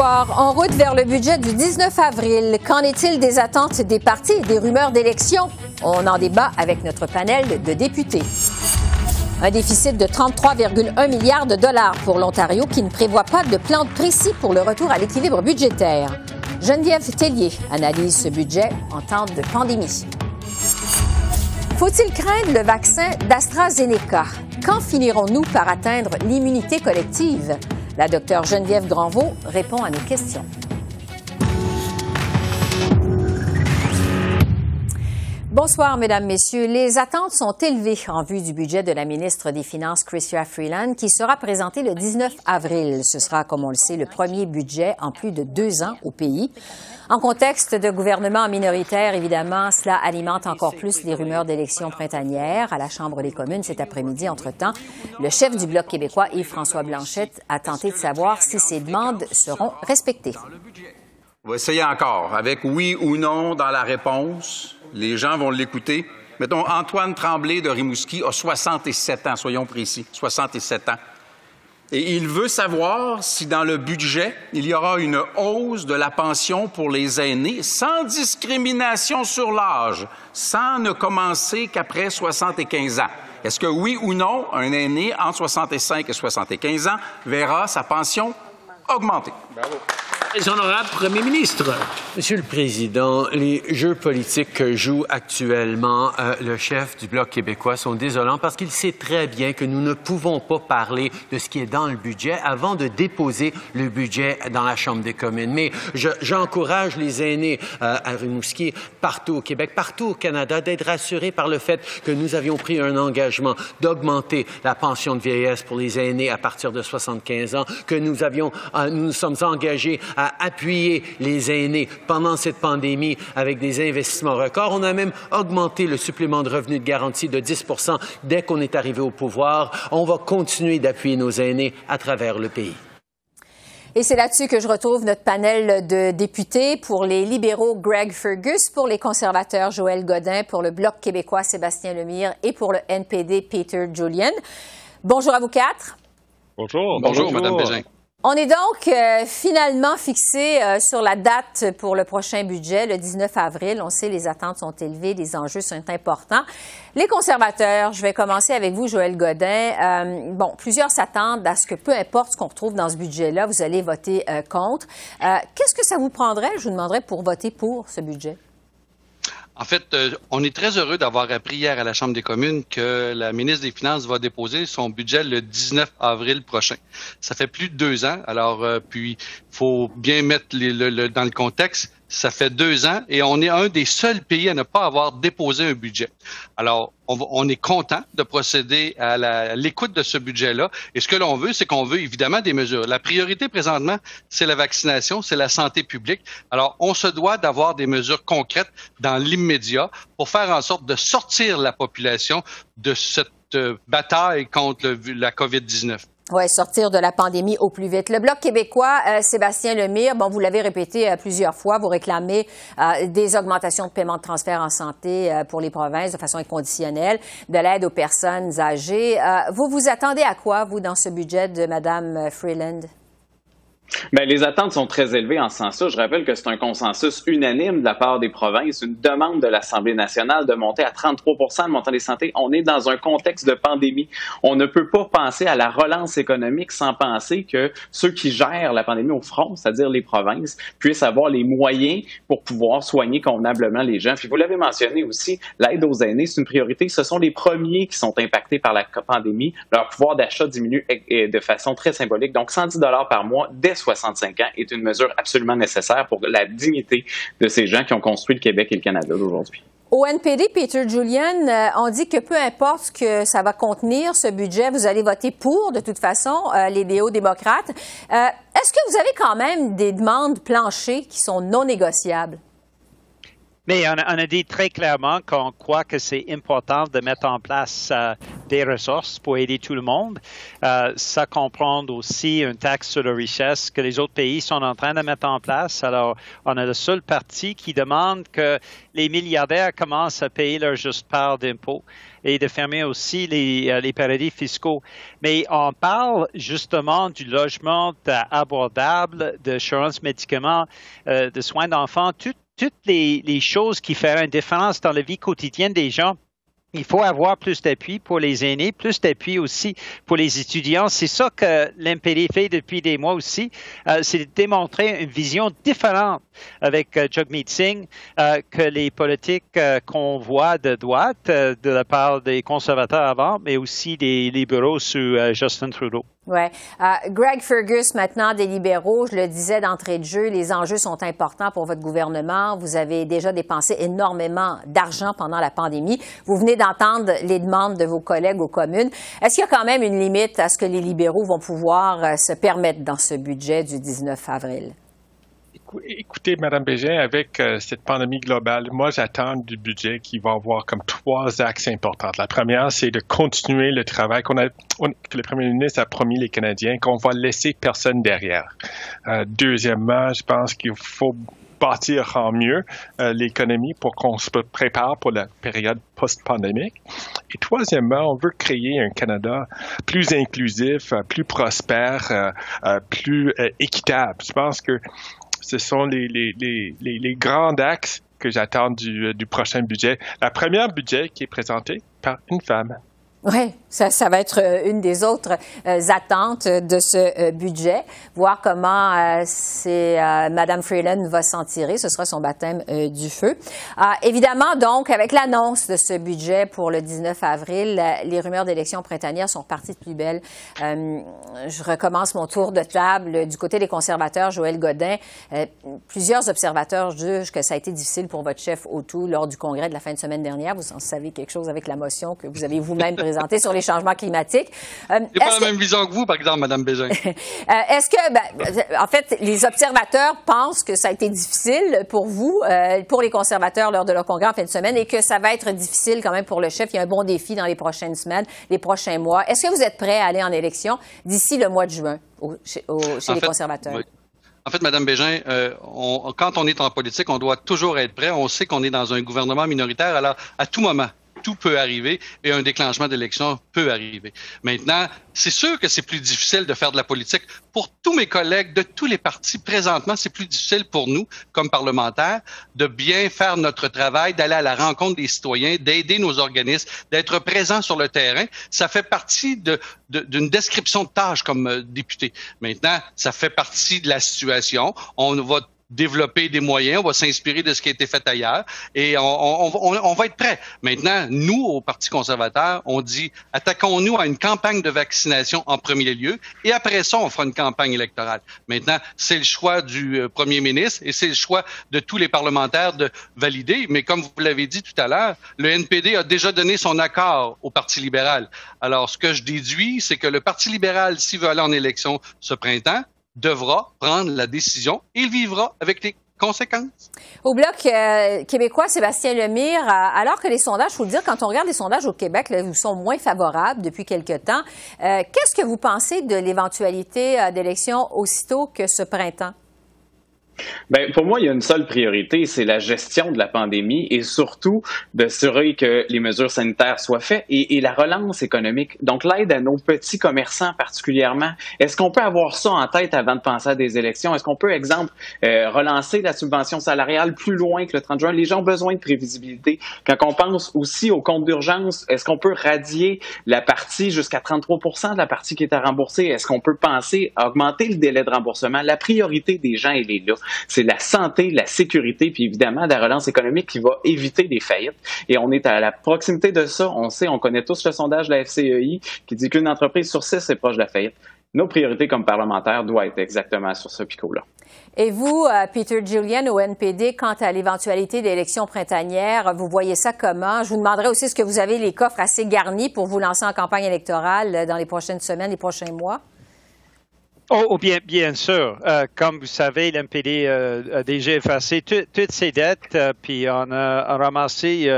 En route vers le budget du 19 avril, qu'en est-il des attentes des partis et des rumeurs d'élections? On en débat avec notre panel de députés. Un déficit de 33,1 milliards de dollars pour l'Ontario qui ne prévoit pas de plan précis pour le retour à l'équilibre budgétaire. Geneviève Tellier analyse ce budget en temps de pandémie. Faut-il craindre le vaccin d'AstraZeneca? Quand finirons-nous par atteindre l'immunité collective? La docteure Geneviève Granvaux répond à nos questions. Bonsoir, Mesdames, Messieurs. Les attentes sont élevées en vue du budget de la ministre des Finances, Chrystia Freeland, qui sera présenté le 19 avril. Ce sera, comme on le sait, le premier budget en plus de deux ans au pays. En contexte de gouvernement minoritaire, évidemment, cela alimente encore plus les rumeurs d'élections printanières. À la Chambre des communes cet après-midi, entre-temps, le chef du Bloc québécois, Yves-François Blanchette, a tenté de savoir si ces demandes seront respectées. On va essayer encore, avec oui ou non dans la réponse. Les gens vont l'écouter. Mettons, Antoine Tremblay de Rimouski a 67 ans, soyons précis, 67 ans. Et il veut savoir si dans le budget, il y aura une hausse de la pension pour les aînés sans discrimination sur l'âge, sans ne commencer qu'après 75 ans. Est-ce que oui ou non, un aîné entre 65 et 75 ans verra sa pension augmenter? Premier. Monsieur le Président, les jeux politiques que joue actuellement euh, le chef du Bloc québécois sont désolants parce qu'il sait très bien que nous ne pouvons pas parler de ce qui est dans le budget avant de déposer le budget dans la Chambre des communes. Mais j'encourage les aînés euh, à Rimouski, partout au Québec, partout au Canada, d'être rassurés par le fait que nous avions pris un engagement d'augmenter la pension de vieillesse pour les aînés à partir de 75 ans, que nous avions, euh, nous nous sommes engagés à appuyer les aînés pendant cette pandémie avec des investissements records. On a même augmenté le supplément de revenu de garantie de 10 dès qu'on est arrivé au pouvoir. On va continuer d'appuyer nos aînés à travers le pays. Et c'est là-dessus que je retrouve notre panel de députés. Pour les libéraux, Greg Fergus. Pour les conservateurs, Joël Godin. Pour le Bloc québécois, Sébastien Lemire. Et pour le NPD, Peter Julian. Bonjour à vous quatre. Bonjour. Bonjour, Bonjour. Mme Bégin. On est donc euh, finalement fixé euh, sur la date pour le prochain budget, le 19 avril. On sait les attentes sont élevées, les enjeux sont importants. Les conservateurs, je vais commencer avec vous, Joël Godin. Euh, bon, plusieurs s'attendent à ce que peu importe ce qu'on retrouve dans ce budget-là, vous allez voter contre. Qu'est-ce que ça vous prendrait, je vous demanderais, pour voter pour ce budget? En fait, euh, on est très heureux d'avoir appris hier à la Chambre des communes que la ministre des Finances va déposer son budget le 19 avril prochain. Ça fait plus de deux ans. Alors, euh, puis, faut bien mettre le, dans le contexte ça fait deux ans et on est un des seuls pays à ne pas avoir déposé un budget. Alors, on, est content de procéder à l'écoute de ce budget-là. Et ce que l'on veut, c'est qu'on veut évidemment des mesures. La priorité présentement, c'est la vaccination, c'est la santé publique. Alors, on se doit d'avoir des mesures concrètes dans l'immédiat pour faire en sorte de sortir la population de cette euh, bataille contre la COVID-19. Oui, sortir de la pandémie au plus vite. Le Bloc québécois, euh, Sébastien Lemire, bon, vous l'avez répété euh, plusieurs fois, vous réclamez euh, des augmentations de paiement de transfert en santé pour les provinces de façon inconditionnelle, de l'aide aux personnes âgées. vous vous attendez à quoi, vous, dans ce budget de Mme Freeland? Bien, les attentes sont très élevées en ce sens-là. Je rappelle que c'est un consensus unanime de la part des provinces, une demande de l'Assemblée nationale de monter à 33% de montant des santé. On est dans un contexte de pandémie. On ne peut pas penser à la relance économique sans penser que ceux qui gèrent la pandémie au front, c'est-à-dire les provinces, puissent avoir les moyens pour pouvoir soigner convenablement les gens. Puis vous l'avez mentionné aussi, l'aide aux aînés, c'est une priorité. Ce sont les premiers qui sont impactés par la pandémie. Leur pouvoir d'achat diminue de façon très symbolique. Donc, 110 dollars par mois dès 65 ans est une mesure absolument nécessaire pour la dignité de ces gens qui ont construit le Québec et le Canada d'aujourd'hui. Au NPD, Peter Julian, euh, on dit que peu importe ce que ça va contenir, ce budget, vous allez voter pour, de toute façon, euh, les néo-démocrates. Euh, est-ce que vous avez quand même des demandes planchées qui sont non négociables? Mais on a, dit très clairement qu'on croit que c'est important de mettre en place euh, des ressources pour aider tout le monde. Euh, ça comprend aussi une taxe sur la richesse que les autres pays sont en train de mettre en place. Alors, on a le seul parti qui demande que les milliardaires commencent à payer leur juste part d'impôts et de fermer aussi les, euh, les, paradis fiscaux. Mais on parle justement du logement abordable, d'assurance médicaments, de soins d'enfants, tout, toutes les, choses qui font une différence dans la vie quotidienne des gens. Il faut avoir plus d'appui pour les aînés, plus d'appui aussi pour les étudiants. C'est ça que l'MPD fait depuis des mois aussi, euh, c'est de démontrer une vision différente avec euh, Jagmeet Singh euh, que les politiques qu'on voit de droite, de la part des conservateurs avant, mais aussi des libéraux sous Justin Trudeau. Oui. Euh, Greg Fergus, maintenant des libéraux, je le disais d'entrée de jeu, les enjeux sont importants pour votre gouvernement. Vous avez déjà dépensé énormément d'argent pendant la pandémie. Vous venez d'entendre les demandes de vos collègues aux communes. Est-ce qu'il y a quand même une limite à ce que les libéraux vont pouvoir euh, se permettre dans ce budget du 19 avril? Écoutez, Mme Bégin, avec euh, cette pandémie globale, moi, j'attends du budget qui va avoir comme trois axes importants. La première, c'est de continuer le travail qu'on a, que le premier ministre a promis les Canadiens, qu'on va laisser personne derrière. Euh, deuxièmement, je pense qu'il faut bâtir en mieux euh, l'économie pour qu'on se prépare pour la période post-pandémique. Et troisièmement, on veut créer un Canada plus inclusif, plus prospère, plus équitable. Je pense que ce sont les, les, grands axes que j'attends du, du prochain budget. La première budget qui est présenté par une femme. Oui, ça, ça, va être euh, une des autres euh, attentes de ce euh, budget, voir comment c'est Madame Freeland va s'en tirer. Ce sera son baptême du feu. évidemment, donc, avec l'annonce de ce budget pour le 19 avril, les rumeurs d'élections printanières sont parties de plus belle. je recommence mon tour de table du côté des conservateurs, Joël Godin. plusieurs observateurs jugent que ça a été difficile pour votre chef O'Toole lors du congrès de la fin de semaine dernière. Vous en savez quelque chose avec la motion que vous avez vous-même présentée sur les changements climatiques. Euh, J'ai pas la même vision que vous, par exemple, Mme Bégin. Euh, est-ce que, ben, en fait, les observateurs pensent que ça a été difficile pour vous, euh, pour les conservateurs lors de leur congrès en fin de semaine, et que ça va être difficile quand même pour le chef? Il y a un bon défi dans les prochaines semaines, les prochains mois. Est-ce que vous êtes prêt à aller en élection d'ici le mois de juin chez, les conservateurs? En fait, Mme Bégin, euh, quand on est en politique, on doit toujours être prêt. On sait qu'on est dans un gouvernement minoritaire, alors à tout moment, tout peut arriver et un déclenchement d'élection peut arriver. Maintenant, c'est sûr que c'est plus difficile de faire de la politique. Pour tous mes collègues de tous les partis présentement, c'est plus difficile pour nous, comme parlementaires, de bien faire notre travail, d'aller à la rencontre des citoyens, d'aider nos organismes, d'être présents sur le terrain. Ça fait partie d'une de, description de tâche comme euh, député. Maintenant, ça fait partie de la situation. On va développer des moyens, on va s'inspirer de ce qui a été fait ailleurs et on, va être prêt. Maintenant, nous, au Parti conservateur, on dit attaquons-nous à une campagne de vaccination en premier lieu et après ça, on fera une campagne électorale. Maintenant, c'est le choix du euh, premier ministre et c'est le choix de tous les parlementaires de valider. Mais comme vous l'avez dit tout à l'heure, le NPD a déjà donné son accord au Parti libéral. Alors, ce que je déduis, c'est que le Parti libéral, s'il veut aller en élection ce printemps, devra prendre la décision. Il vivra avec les conséquences. Au Bloc euh, québécois, Sébastien Lemire, euh, alors que les sondages, il faut le dire, quand on regarde les sondages au Québec, là, sont moins favorables depuis quelque temps, euh, qu'est-ce que vous pensez de l'éventualité d'élection aussitôt que ce printemps? Ben, pour moi, il y a une seule priorité, c'est la gestion de la pandémie et surtout de s'assurer que les mesures sanitaires soient faites et, et la relance économique. Donc, l'aide à nos petits commerçants particulièrement. Est-ce qu'on peut avoir ça en tête avant de penser à des élections? Est-ce qu'on peut, exemple, euh, relancer la subvention salariale plus loin que le 30 juin? Les gens ont besoin de prévisibilité. Quand on pense aussi au compte d'urgence, est-ce qu'on peut radier la partie jusqu'à 33 de la partie qui est à rembourser? Est-ce qu'on peut penser à augmenter le délai de remboursement? La priorité des gens, elle est là c'est la santé, la sécurité, puis évidemment la relance économique qui va éviter des faillites. Et on est à la proximité de ça. On sait, on connaît tous le sondage de la FCEI qui dit qu'une entreprise sur six est proche de la faillite. Nos priorités comme parlementaires doivent être exactement sur ce picot-là. Et vous, euh, Peter Julian, au NPD, quant à l'éventualité d'élections printanières, vous voyez ça comment? Je vous demanderai aussi, est-ce que vous avez les coffres assez garnis pour vous lancer en campagne électorale dans les prochaines semaines, les prochains mois? Oh, oh, bien, bien sûr. Euh, comme vous savez, l'MPD euh, a déjà effacé toutes ses dettes, puis on a, ramassé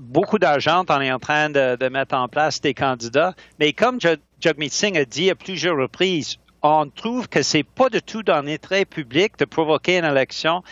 beaucoup d'argent. On est en train de, mettre en place des candidats. Mais comme Jagmeet Singh a dit à plusieurs reprises, on trouve que c'est pas du tout dans l'intérêt public de provoquer une élection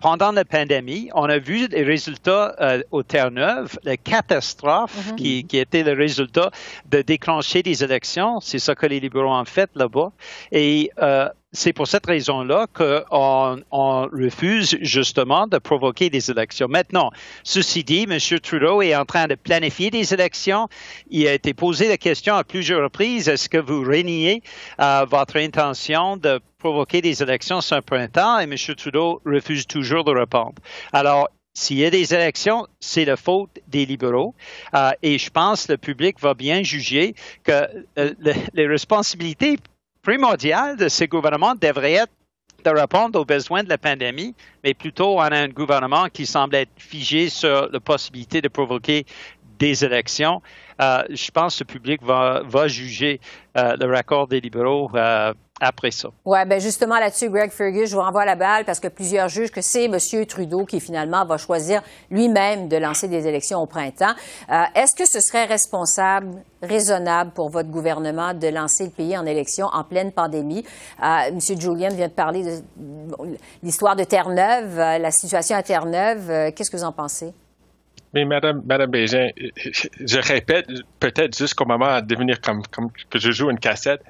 pendant la pandémie, on a vu les résultats euh, au Terre-Neuve, la catastrophe mhm. qui, qui, était le résultat de déclencher des élections. C'est ça que les libéraux ont fait là-bas. Et euh, c'est pour cette raison-là qu'on on refuse justement de provoquer des élections. Maintenant, ceci dit, M. Trudeau est en train de planifier des élections. Il a été posé la question à plusieurs reprises, est-ce que vous reniez euh, votre intention de provoquer des élections ce printemps? Et M. Trudeau refuse toujours de répondre. Alors, s'il y a des élections, c'est la faute des libéraux. Euh, et je pense que le public va bien juger que euh, les responsabilités primordial de ces gouvernements devrait être de répondre aux besoins de la pandémie, mais plutôt on a un gouvernement qui semble être figé sur la possibilité de provoquer des élections. Euh, je pense que le public va, juger euh, le raccord des libéraux euh, après ça. Oui, bien justement là-dessus, Greg Fergus, je vous renvoie la balle parce que plusieurs jugent que c'est M. Trudeau qui finalement va choisir lui-même de lancer des élections au printemps. Euh, est-ce que ce serait responsable, raisonnable pour votre gouvernement de lancer le pays en élection en pleine pandémie? Euh, M. Julian vient de parler de l'histoire de Terre-Neuve, euh, la situation à Terre-Neuve. Qu'est-ce que vous en pensez? Mais Madame, Madame Bégin, je répète, peut-être jusqu'au moment de devenir comme, comme que je joue une cassette,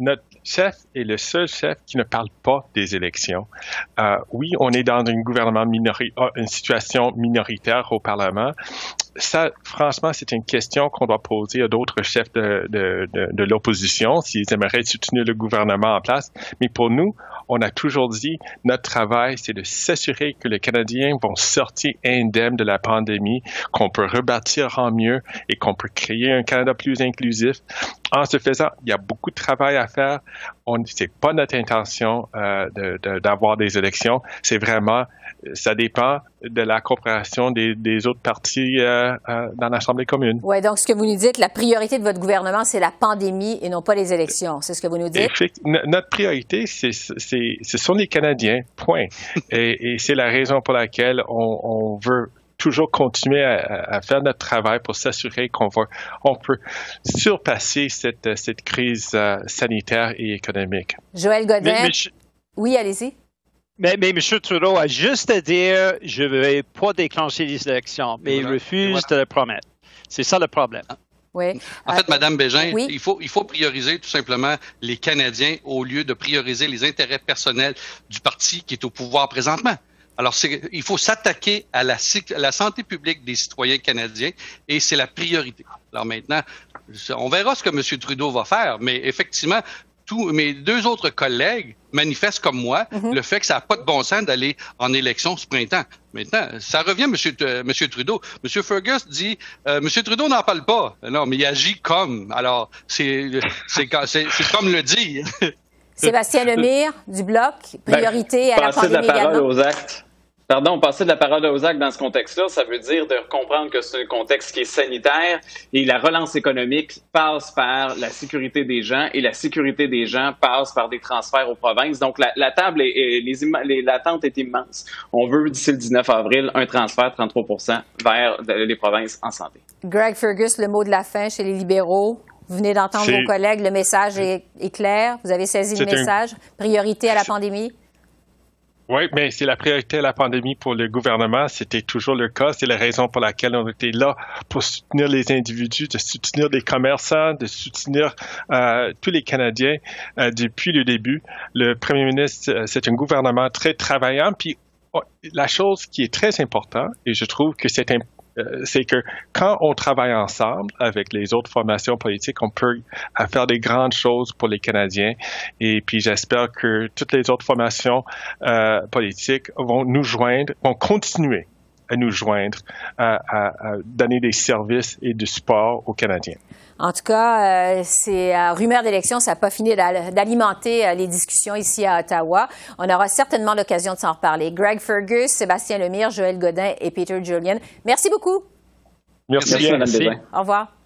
notre chef est le seul chef qui ne parle pas des élections. Euh, oui, on est dans une gouvernement euh, une situation minoritaire au Parlement. Ça, franchement, c'est une question qu'on doit poser à d'autres chefs de, l'opposition s'ils aimeraient soutenir le gouvernement en place. Mais pour nous, on a toujours dit notre travail, c'est de s'assurer que les Canadiens vont sortir indemnes de la pandémie, qu'on peut rebâtir en mieux et qu'on peut créer un Canada plus inclusif. En se faisant, il y a beaucoup de travail à faire. Ce n'est pas notre intention euh, d'avoir des élections. C'est vraiment ça dépend de la coopération des, autres partis euh, euh, dans l'Assemblée commune. Oui, donc ce que vous nous dites, la priorité de votre gouvernement, c'est la pandémie et non pas les élections. C'est ce que vous nous dites? notre priorité, c'est, ce sont les Canadiens, point. et, c'est la raison pour laquelle on, veut toujours continuer à, faire notre travail pour s'assurer qu'on va, on peut surpasser cette, cette crise euh, sanitaire et économique. Joël Godin. Oui, allez-y. Mais, mais, M. Trudeau a juste à dire je ne vais pas déclencher les élections, mais il refuse de le promettre. C'est ça le problème. Oui. En fait, Mme Bégin, il, faut, il faut prioriser tout simplement les Canadiens au lieu de prioriser les intérêts personnels du parti qui est au pouvoir présentement. Alors, il faut s'attaquer à la, à la santé publique des citoyens canadiens et c'est la priorité. Alors maintenant, on verra ce que M. Trudeau va faire, mais effectivement, mes deux autres collègues manifestent comme moi mhm. le fait que ça n'a pas de bon sens d'aller en élection ce printemps. Maintenant, ça revient, Monsieur, Monsieur Trudeau. Monsieur Fergus dit, euh, Monsieur Trudeau n'en parle pas. Non, mais il agit comme. Alors, c'est c'est comme le dit. Sébastien Lemire du Bloc, priorité à la pandémie la parole aux actes. Pardon, passer de la parole aux actes dans ce contexte-là, ça veut dire de comprendre que c'est un contexte qui est sanitaire et la relance économique passe par la sécurité des gens et la sécurité des gens passe par des transferts aux provinces. Donc, la, table et les, l'attente est immense. On veut, d'ici le 19 avril, un transfert de 33 vers les provinces en santé. Greg Fergus, le mot de la fin chez les libéraux. Vous venez d'entendre vos collègues, le message est, est, clair. Vous avez saisi le message. Priorité à la pandémie. Oui, mais c'est la priorité de la pandémie pour le gouvernement. C'était toujours le cas. C'est la raison pour laquelle on était là pour soutenir les individus, de soutenir les commerçants, de soutenir euh, tous les Canadiens euh, depuis le début. Le premier ministre, euh, c'est un gouvernement très travaillant. Puis oh, la chose qui est très importante, et je trouve que c'est c'est que quand on travaille ensemble avec les autres formations politiques, on peut faire des grandes choses pour les Canadiens. Et puis j'espère que toutes les autres formations euh, politiques vont nous joindre, vont continuer à nous joindre, à, à donner des services et du support aux Canadiens. En tout cas, euh, ces euh, rumeurs d'élection, ça n'a pas fini d'alimenter euh, les discussions ici à Ottawa. On aura certainement l'occasion de s'en reparler. Greg Fergus, Sébastien Lemire, Joël Godin et Peter Julian, merci beaucoup. Merci, merci. Au revoir.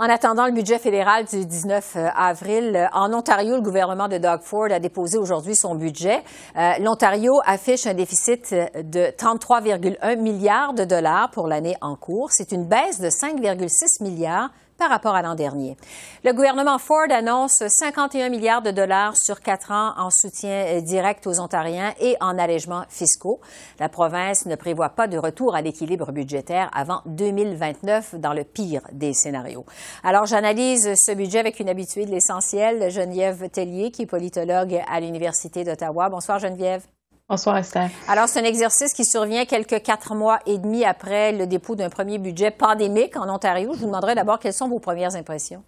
En attendant le budget fédéral du 19 euh, avril, euh, en Ontario, le gouvernement de Doug Ford a déposé aujourd'hui son budget. Euh, L'Ontario affiche un déficit de 33,1 milliards de dollars pour l'année en cours. C'est une baisse de 5,6 milliards par rapport à l'an dernier. Le gouvernement Ford annonce 51 milliards de dollars sur quatre ans en soutien euh, direct aux Ontariens et en allègements fiscaux. La province ne prévoit pas de retour à l'équilibre budgétaire avant 2029 dans le pire des scénarios. Alors, j'analyse ce budget avec une habituée de l'essentiel, Geneviève Tellier, qui est politologue à l'Université d'Ottawa. Bonsoir, Geneviève. Bonsoir Esther. Alors, c'est un exercice qui survient quelques quatre mois et demi après le dépôt d'un premier budget pandémique en Ontario. Je vous demanderai d'abord quelles sont vos premières impressions.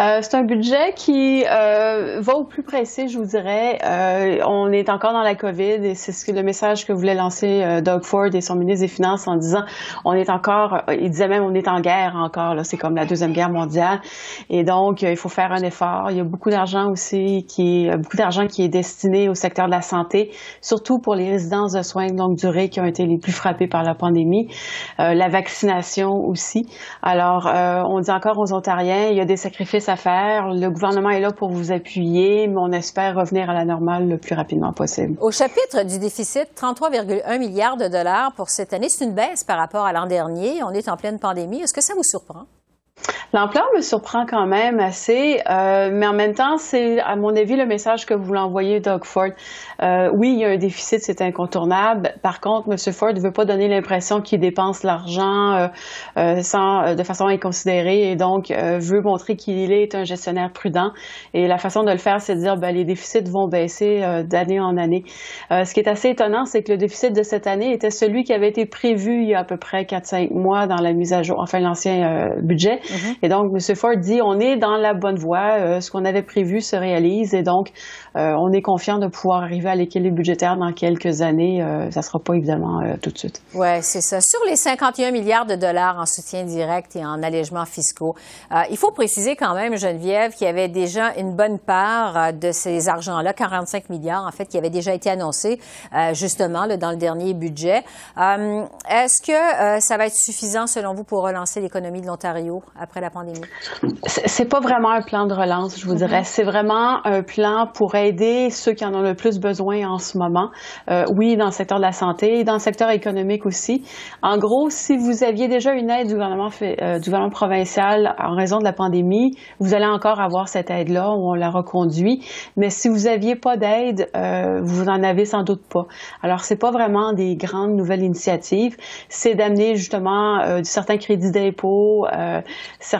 Euh, c'est un budget qui euh, va au plus pressé, je vous dirais. Euh, on est encore dans la COVID et c'est ce que le message que voulait lancer euh, Doug Ford et son ministre des Finances en disant on est encore, euh, il disait même on est en guerre encore. Là, c'est comme la deuxième guerre mondiale et donc il faut faire un effort. Il y a beaucoup d'argent aussi qui beaucoup d'argent qui est destiné au secteur de la santé, surtout pour les résidences de soins de longue durée qui ont été les plus frappées par la pandémie, la vaccination aussi. Alors on dit encore aux Ontariens il y a des sacrifices à faire. Le gouvernement est là pour vous appuyer, mais on espère revenir à la normale le plus rapidement possible. Au chapitre du déficit, 33,1 milliards de dollars pour cette année, c'est une baisse par rapport à l'an dernier. On est en pleine pandémie. Est-ce que ça vous surprend? L'ampleur me surprend quand même assez, euh, mais en même temps, c'est à mon avis le message que vous l'envoyez, Doug Ford. Euh, oui, il y a un déficit, c'est incontournable. Par contre, M. Ford ne veut pas donner l'impression qu'il dépense l'argent euh, euh sans, euh, de façon inconsidérée et donc euh, veut montrer qu'il est un gestionnaire prudent. Et la façon de le faire, c'est de dire ben, les déficits vont baisser d'année en année. ce qui est assez étonnant, c'est que le déficit de cette année était celui qui avait été prévu il y a à peu près 4-5 mois dans la mise à jour, enfin l'ancien budget. Mm-hmm. Et donc, M. Ford dit, on est dans la bonne voie, euh, ce qu'on avait prévu se réalise, et donc, euh, on est confiant de pouvoir arriver à l'équilibre budgétaire dans quelques années. Euh, ça ne sera pas évidemment tout de suite. Oui, c'est ça. Sur les 51 milliards de dollars en soutien direct et en allègements fiscaux, il faut préciser quand même, Geneviève, qu'il y avait déjà une bonne part de ces argents-là, 45 milliards, en fait, qui avaient déjà été annoncés, justement, dans le dernier budget. Est-ce que ça va être suffisant, selon vous, pour relancer l'économie de l'Ontario après la pandémie? C'est pas vraiment un plan de relance, je vous dirais. Mm-hmm. C'est vraiment un plan pour aider ceux qui en ont le plus besoin en ce moment. Euh, oui, dans le secteur de la santé, dans le secteur économique aussi. En gros, si vous aviez déjà une aide du gouvernement, euh, du gouvernement provincial en raison de la pandémie, vous allez encore avoir cette aide-là où on la reconduit. Mais si vous aviez pas d'aide, euh, vous n'en avez sans doute pas. Alors, c'est pas vraiment des grandes nouvelles initiatives. C'est d'amener justement certains crédits d'impôt, euh,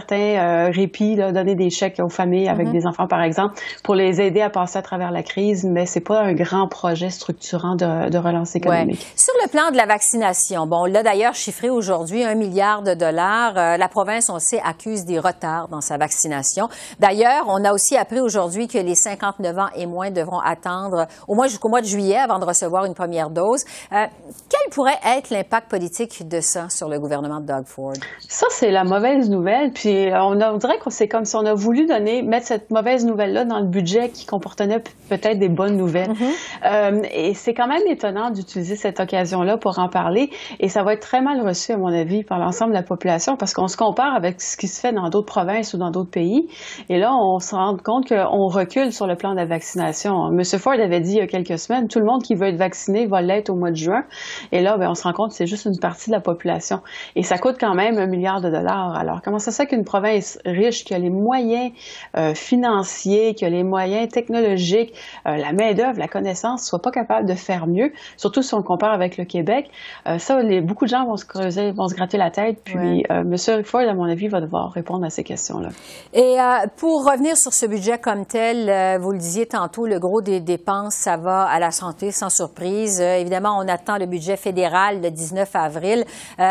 certains euh, répits, là, donner des chèques aux familles avec mm-hmm. des enfants, par exemple, pour les aider à passer à travers la crise, mais c'est pas un grand projet structurant de, de relance économique. Ouais. Sur le plan de la vaccination, bon, là d'ailleurs chiffré aujourd'hui un milliard de dollars. Euh, la province, on sait, accuse des retards dans sa vaccination. D'ailleurs, on a aussi appris aujourd'hui que les 59 ans et moins devront attendre au moins jusqu'au mois de juillet avant de recevoir une première dose. Euh, quel pourrait être l'impact politique de ça sur le gouvernement de Doug Ford? Ça, c'est la mauvaise nouvelle. Puis euh, on, a, on dirait que c'est comme si on a voulu donner, mettre cette mauvaise nouvelle-là dans le budget qui comportait peut-être des bonnes nouvelles. Mm-hmm. euh, et c'est quand même étonnant d'utiliser cette occasion-là pour en parler. Et ça va être très mal reçu, à mon avis, par l'ensemble de la population parce qu'on se compare avec ce qui se fait dans d'autres provinces ou dans d'autres pays. Et là, on se rend compte qu'on recule sur le plan de la vaccination. M. Ford avait dit il y a quelques semaines, tout le monde qui veut être vacciné va l'être au mois de juin. Et là, ben, on se rend compte que c'est juste une partie de la population. Et ça coûte quand même un milliard de dollars. Alors, comment ça se fait qu'une province riche qui a les moyens euh, financiers, qui a les moyens technologiques, euh, la main-d'œuvre, la connaissance, soit pas capable de faire mieux, surtout si on compare avec le Québec. Euh, ça, les, beaucoup de gens vont se creuser, vont se gratter la tête. Puis, ouais. euh, M. Ford, à mon avis, va devoir répondre à ces questions-là. Et pour revenir sur ce budget comme tel, vous le disiez tantôt, le gros des dépenses, ça va à la santé, sans surprise. évidemment, on attend le budget fédéral le 19 avril.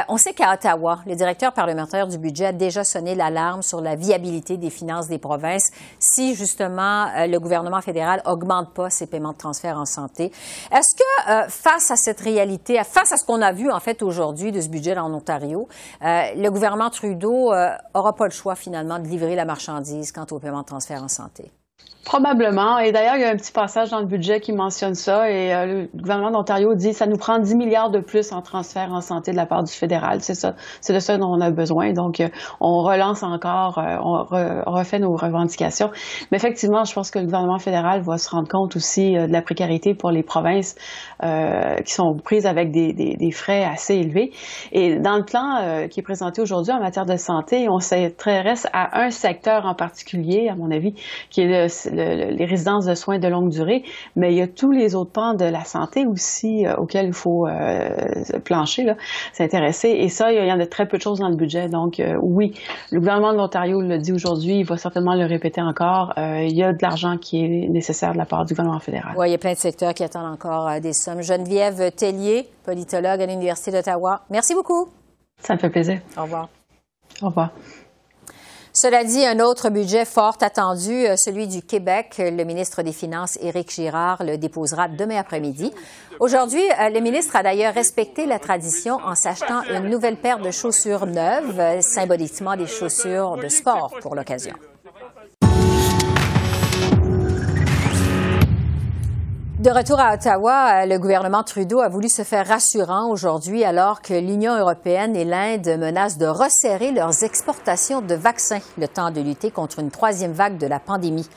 on sait qu'à Ottawa, le directeur parlementaire du budget a déjà sonné l'alarme sur la viabilité des finances des provinces si justement euh, le gouvernement fédéral augmente pas ses paiements de transfert en santé. Est-ce que euh, face à cette réalité, face à ce qu'on a vu en fait aujourd'hui de ce budget en Ontario, euh, le gouvernement Trudeau euh, aura pas le choix finalement de livrer la marchandise quant au paiement de transfert en santé? Probablement. Et d'ailleurs, il y a un petit passage dans le budget qui mentionne ça. Et euh, le gouvernement d'Ontario dit ça nous prend 10 milliards de plus en transfert en santé de la part du fédéral. C'est ça. C'est de ça dont on a besoin. Donc, euh, on relance encore, euh, on, refait nos revendications. Mais effectivement, je pense que le gouvernement fédéral va se rendre compte aussi de la précarité pour les provinces qui sont prises avec des, des, des, frais assez élevés. Et dans le plan qui est présenté aujourd'hui en matière de santé, on s'intéresse à un secteur en particulier, à mon avis, qui est le les résidences de soins de longue durée, mais il y a tous les autres pans de la santé aussi euh, auxquels il faut euh, plancher, s'intéresser. Et ça, il y en a très peu de choses dans le budget. Donc, euh, oui, le gouvernement de l'Ontario le dit aujourd'hui, il va certainement le répéter encore. il y a de l'argent qui est nécessaire de la part du gouvernement fédéral. Oui, il y a plein de secteurs qui attendent encore des sommes. Geneviève Tellier, politologue à l'Université d'Ottawa. Merci beaucoup. Ça me fait plaisir. Au revoir. Au revoir. Cela dit, un autre budget fort attendu, euh, celui du Québec. Le ministre des Finances, Éric Girard, le déposera demain après-midi. Aujourd'hui, euh, le ministre a d'ailleurs respecté la tradition en s'achetant une nouvelle paire de chaussures neuves, euh, symboliquement des chaussures de sport pour l'occasion. De retour à Ottawa, le gouvernement Trudeau a voulu se faire rassurant aujourd'hui alors que l'Union européenne et l'Inde menacent de resserrer leurs exportations de vaccins le temps de lutter contre une troisième vague de la pandémie.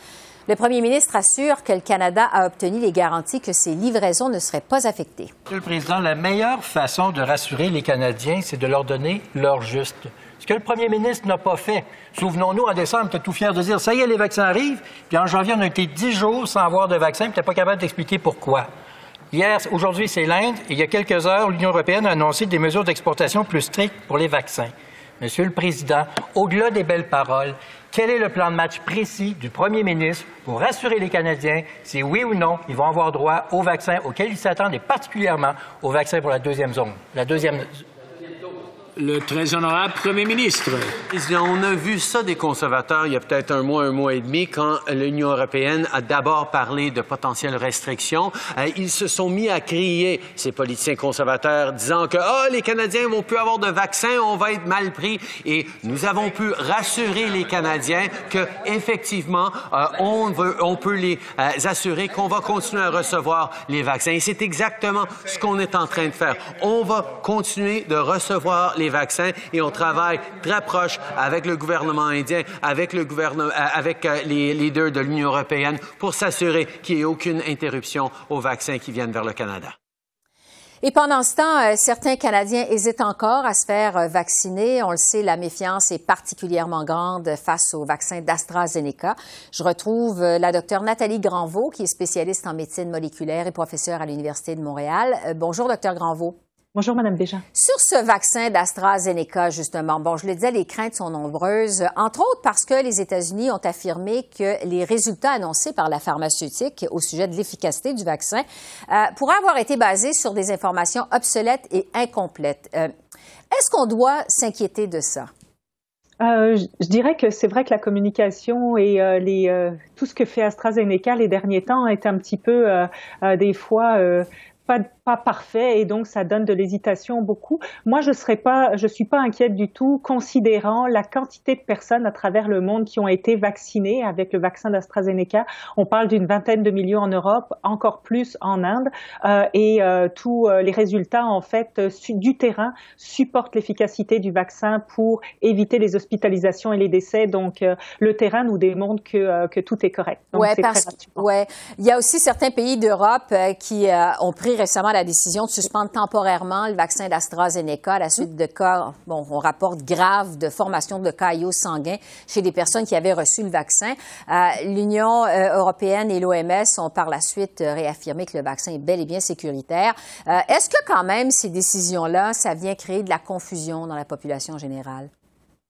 Le premier ministre assure que le Canada a obtenu les garanties que ces livraisons ne seraient pas affectées. Monsieur le Président, la meilleure façon de rassurer les Canadiens, c'est de leur donner leur juste. Ce que le premier ministre n'a pas fait. Souvenons-nous, en décembre, tu tout fier de dire ça y est, les vaccins arrivent. Puis en janvier, on a été dix jours sans avoir de vaccin, puis tu pas capable d'expliquer pourquoi. Hier, aujourd'hui, c'est l'Inde, et il y a quelques heures, l'Union européenne a annoncé des mesures d'exportation plus strictes pour les vaccins. Monsieur le Président, au-delà des belles paroles, quel est le plan de match précis du premier ministre pour rassurer les Canadiens si oui ou non ils vont avoir droit aux vaccins auxquels ils s'attendent et particulièrement aux vaccins pour la deuxième zone, la deuxième le très honorable Premier ministre. On a vu ça des conservateurs il y a peut-être un mois, un mois et demi, quand l'Union européenne a d'abord parlé de potentielles restrictions. Euh, ils se sont mis à crier, ces politiciens conservateurs, disant que oh, les Canadiens vont plus avoir de vaccins, on va être mal pris. Et nous avons pu rassurer les Canadiens que effectivement, euh, on, peut les euh, assurer qu'on va continuer à recevoir les vaccins. Et c'est exactement ce qu'on est en train de faire. On va continuer de recevoir les vaccins et on travaille très proche avec le gouvernement indien, avec, euh, euh, les leaders de l'Union européenne pour s'assurer qu'il n'y ait aucune interruption aux vaccins qui viennent vers le Canada. Et pendant ce temps, euh, certains Canadiens hésitent encore à se faire vacciner. On le sait, la méfiance est particulièrement grande face au vaccin d'AstraZeneca. Je retrouve la docteure Nathalie Granvaux, qui est spécialiste en médecine moléculaire et professeure à l'Université de Montréal. bonjour, docteur Granvaux. Bonjour, Madame Béjean. Sur ce vaccin d'AstraZeneca, justement, bon, je le disais, les craintes sont nombreuses, entre autres parce que les États-Unis ont affirmé que les résultats annoncés par la pharmaceutique au sujet de l'efficacité du vaccin euh, pourraient avoir été basés sur des informations obsolètes et incomplètes. Euh, est-ce qu'on doit s'inquiéter de ça? Euh, je dirais que c'est vrai que la communication et les, tout ce que fait AstraZeneca les derniers temps est un petit peu des fois pas, pas parfait et donc ça donne de l'hésitation beaucoup. Moi, je serais pas, je suis pas inquiète du tout, considérant la quantité de personnes à travers le monde qui ont été vaccinées avec le vaccin d'AstraZeneca. On parle d'une vingtaine de millions en Europe, encore plus en Inde, euh, et euh, tous euh, les résultats en fait du terrain supportent l'efficacité du vaccin pour éviter les hospitalisations et les décès. Donc, le terrain nous démontre que, que tout est correct. Donc, ouais, parce, ouais, il y a aussi certains pays d'Europe qui ont pris récemment la décision de suspendre temporairement le vaccin d'AstraZeneca à la suite de cas, bon, on rapporte grave de formation de caillots sanguins chez des personnes qui avaient reçu le vaccin. Euh, L'Union euh, européenne et l'OMS ont par la suite euh, réaffirmé que le vaccin est bel et bien sécuritaire. Est-ce que quand même ces décisions-là, ça vient créer de la confusion dans la population générale?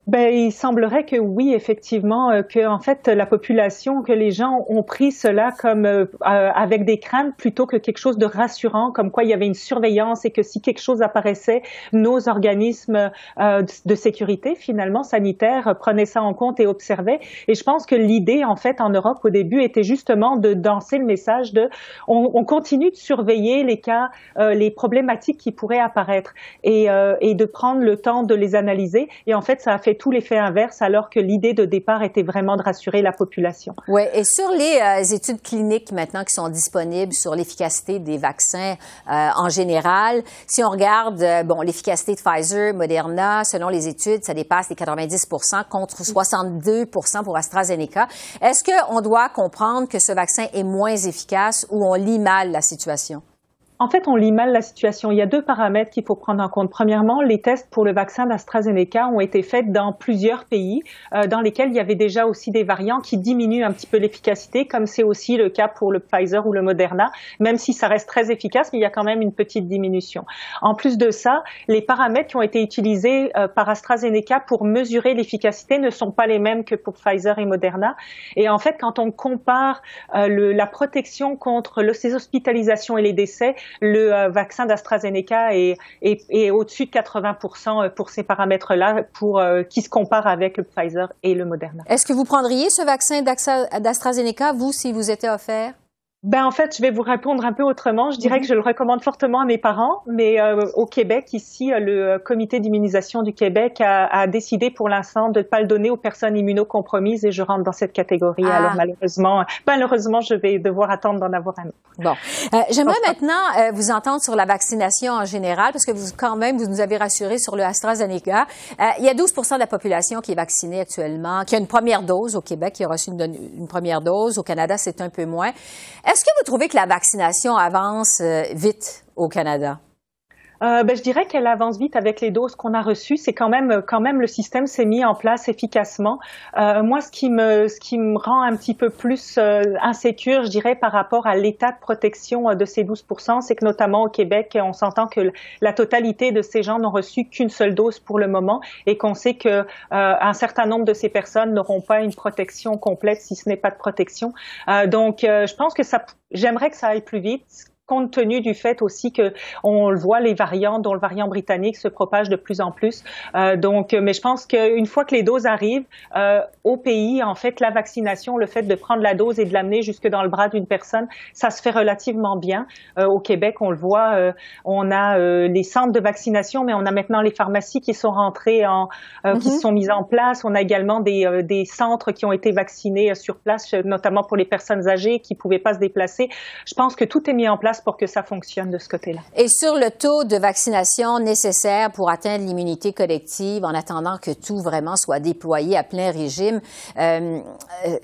Ben, il semblerait que oui, effectivement, euh, que en fait la population, que les gens ont pris cela comme euh, euh, avec des craintes plutôt que quelque chose de rassurant, comme quoi il y avait une surveillance et que si quelque chose apparaissait, nos organismes de sécurité finalement sanitaires prenaient ça en compte et observaient. Et je pense que l'idée en fait en Europe au début était justement de danser le message de on, on continue de surveiller les cas, les problématiques qui pourraient apparaître et, et de prendre le temps de les analyser. Et en fait, ça a fait fait tout l'effet inverse, alors que l'idée de départ était vraiment de rassurer la population. Oui, et sur les euh, études cliniques maintenant qui sont disponibles sur l'efficacité des vaccins euh, en général, si on regarde, euh, bon, l'efficacité de Pfizer, Moderna, selon les études, ça dépasse les 90 contre 62 pour AstraZeneca. Est-ce qu'on doit comprendre que ce vaccin est moins efficace ou on lit mal la situation? En fait, on lit mal la situation. Il y a deux paramètres qu'il faut prendre en compte. Premièrement, les tests pour le vaccin d'AstraZeneca ont été faits dans plusieurs pays euh, dans lesquels il y avait déjà aussi des variants qui diminuent un petit peu l'efficacité, comme c'est aussi le cas pour le Pfizer ou le Moderna, même si ça reste très efficace, mais il y a quand même une petite diminution. En plus de ça, les paramètres qui ont été utilisés euh, par AstraZeneca pour mesurer l'efficacité ne sont pas les mêmes que pour Pfizer et Moderna. Et en fait, quand on compare euh, le, la protection contre le, ces hospitalisations et les décès, le euh, vaccin d'AstraZeneca est, au-dessus de 80% euh, pour ces paramètres-là, pour euh, qui se comparent avec le Pfizer et le Moderna. Est-ce que vous prendriez ce vaccin d'AstraZeneca, vous, si vous était offert? Ben en fait, je vais vous répondre un peu autrement. Je dirais que je le recommande fortement à mes parents, mais euh, au Québec, ici, euh, le comité d'immunisation du Québec a, a décidé pour l'instant de ne pas le donner aux personnes immunocompromises et je rentre dans cette catégorie. Ah. Alors malheureusement, malheureusement, je vais devoir attendre d'en avoir un autre. Bon, euh, j'aimerais maintenant vous entendre sur la vaccination en général, parce que vous quand même vous nous avez rassuré sur le AstraZeneca. il y a 12% de la population qui est vaccinée actuellement, qui a une première dose au Québec, qui a reçu une, une première dose. Au Canada, c'est un peu moins. Est-ce que vous trouvez que la vaccination avance euh, vite au Canada? Euh, ben, je dirais qu'elle avance vite avec les doses qu'on a reçues. C'est quand même, quand même, le système s'est mis en place efficacement. Euh, moi, ce qui me, ce qui me rend un petit peu plus euh, insécure, je dirais, par rapport à l'état de protection euh, de ces 12% c'est que notamment au Québec, on s'entend que la totalité de ces gens n'ont reçu qu'une seule dose pour le moment et qu'on sait que euh, un certain nombre de ces personnes n'auront pas une protection complète si ce n'est pas de protection. donc, je pense que ça, j'aimerais que ça aille plus vite compte tenu du fait aussi que on le voit les variants dont le variant britannique se propage de plus en plus. Euh, donc mais je pense qu'une fois que les doses arrivent euh, au pays en fait la vaccination le fait de prendre la dose et de l'amener jusque dans le bras d'une personne ça se fait relativement bien. Euh, au Québec on le voit euh, on a euh, les centres de vaccination mais on a maintenant les pharmacies qui sont rentrées en qui sont mises en place. On a également des, des centres qui ont été vaccinés sur place notamment pour les personnes âgées qui pouvaient pas se déplacer. Je pense que tout est mis en place pour que ça fonctionne de ce côté-là. Et sur le taux de vaccination nécessaire pour atteindre l'immunité collective en attendant que tout vraiment soit déployé à plein régime, euh, euh,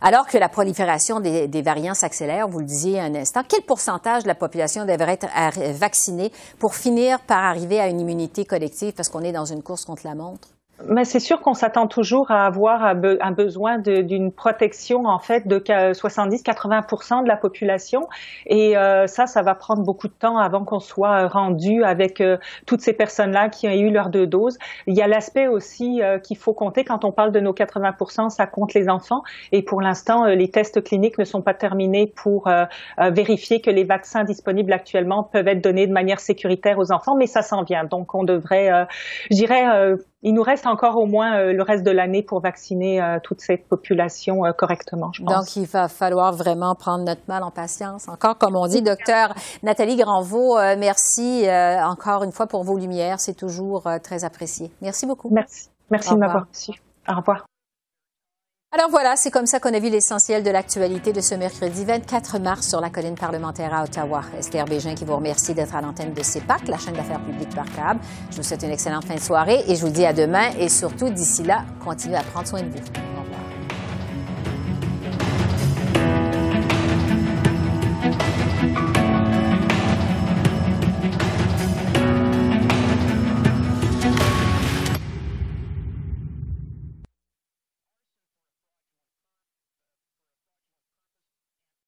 alors que la prolifération des, des variants s'accélère, vous le disiez un instant, quel pourcentage de la population devrait être vaccinée pour finir par arriver à une immunité collective parce qu'on est dans une course contre la montre? Mais c'est sûr qu'on s'attend toujours à avoir un, besoin d'une protection en fait de 70-80% de la population et euh, ça, ça va prendre beaucoup de temps avant qu'on soit rendu avec euh, toutes ces personnes-là qui ont eu leur deux doses. Il y a l'aspect aussi euh, qu'il faut compter quand on parle de nos 80%, ça compte les enfants et pour l'instant, les tests cliniques ne sont pas terminés pour vérifier que les vaccins disponibles actuellement peuvent être donnés de manière sécuritaire aux enfants, mais ça s'en vient. Donc on devrait, je dirais il nous reste encore au moins euh, le reste de l'année pour vacciner euh, toute cette population euh, correctement, je pense. Donc, il va falloir vraiment prendre notre mal en patience. Encore, comme on dit, docteur Nathalie Granvaux, merci encore une fois pour vos lumières. C'est toujours très apprécié. Merci beaucoup. Merci. Merci de m'avoir reçu. Au revoir. Alors voilà, c'est comme ça qu'on a vu l'essentiel de l'actualité de ce mercredi 24 mars sur la colline parlementaire à Ottawa. Esther Bégin qui vous remercie d'être à l'antenne de CEPAC, la chaîne d'affaires publiques par câble. Je vous souhaite une excellente fin de soirée et je vous dis à demain et surtout d'ici là, continuez à prendre soin de vous.